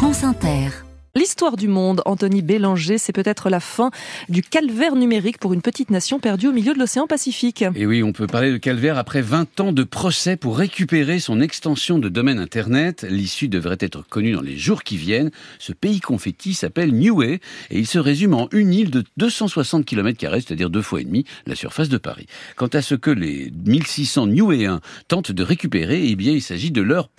France Inter. L'histoire du monde, Anthony Bélanger, c'est peut-être la fin du calvaire numérique pour une petite nation perdue au milieu de l'océan Pacifique. Et oui, on peut parler de calvaire après 20 ans de procès pour récupérer son extension de domaine Internet. L'issue devrait être connue dans les jours qui viennent. Ce pays confetti s'appelle Niue et il se résume en une île de 260 km, c'est-à-dire deux fois et demi la surface de Paris. Quant à ce que les 1600 Niuéens tentent de récupérer, eh bien, il s'agit de leur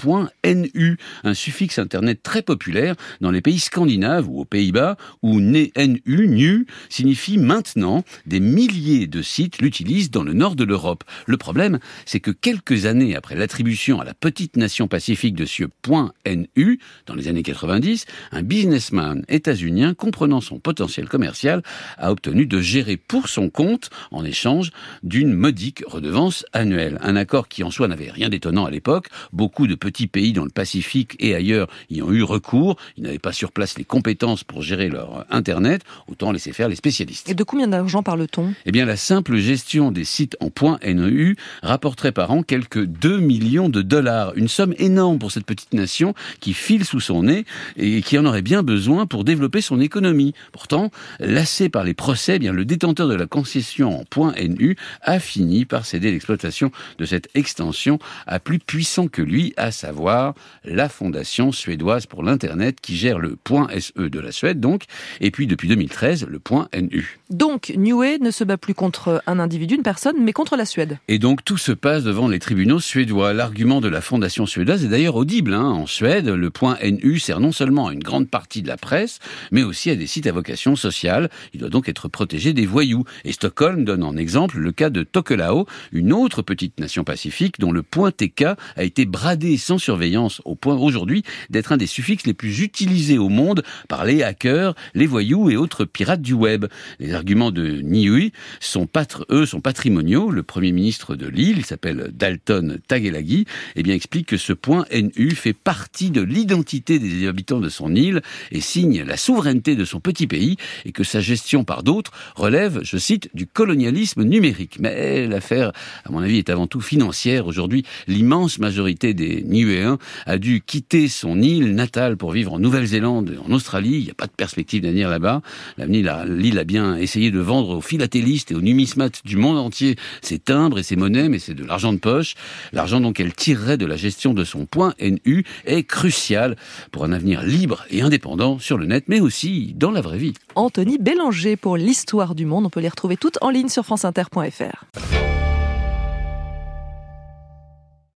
.nu, un suffixe Internet très populaire dans les pays scandinaves ou aux Pays-Bas, où NU, NU, signifie maintenant. Des milliers de sites l'utilisent dans le nord de l'Europe. Le problème, c'est que quelques années après l'attribution à la petite nation pacifique de ce .NU, dans les années 90, un businessman états-unien comprenant son potentiel commercial a obtenu de gérer pour son compte en échange d'une modique redevance annuelle. Un accord qui en soi n'avait rien d'étonnant à l'époque. Beaucoup de petits pays dans le Pacifique et ailleurs y ont eu recours. Ils n'avaient pas sur place les compétences pour gérer leur Internet, autant laisser faire les spécialistes. Et de combien d'argent parle-t-on? Eh bien, la simple gestion des sites en .NEU rapporterait par an quelques 2 millions de dollars. Une somme énorme pour cette petite nation qui file sous son nez et qui en aurait bien besoin pour développer son économie. Pourtant, lassé par les procès, eh bien, le détenteur de la concession en .NU a fini par céder l'exploitation de cette extension à plus puissant que lui, à savoir la Fondation suédoise pour l'Internet qui gère le SE de la Suède, donc, et puis depuis 2013, le point NU. Donc, Niue ne se bat plus contre un individu, une personne, mais contre la Suède. Et donc, tout se passe devant les tribunaux suédois. L'argument de la fondation suédoise est d'ailleurs audible. Hein. En Suède, le point NU sert non seulement à une grande partie de la presse, mais aussi à des sites à vocation sociale. Il doit donc être protégé des voyous. Et Stockholm donne en exemple le cas de Tokelau, une autre petite nation pacifique dont le point TK a été bradé sans surveillance au point aujourd'hui d'être un des suffixes les plus utilisés au monde par les hackers, les voyous et autres pirates du web. Les arguments de Niui sont eux sont patrimoniaux. Le premier ministre de l'île, il s'appelle Dalton Tagelagi, eh bien explique que ce point NU fait partie de l'identité des habitants de son île et signe la souveraineté de son petit pays et que sa gestion par d'autres relève, je cite, du colonialisme numérique. Mais l'affaire, à mon avis, est avant tout financière. Aujourd'hui, l'immense majorité des Niuéens a dû quitter son île natale pour vivre en Nouvelle-Zélande en Australie, il n'y a pas de perspective d'avenir là-bas. L'île a bien essayé de vendre aux philatélistes et aux numismates du monde entier ses timbres et ses monnaies, mais c'est de l'argent de poche. L'argent donc qu'elle tirerait de la gestion de son point NU est crucial pour un avenir libre et indépendant sur le net, mais aussi dans la vraie vie. Anthony Bélanger pour l'histoire du monde. On peut les retrouver toutes en ligne sur franceinter.fr.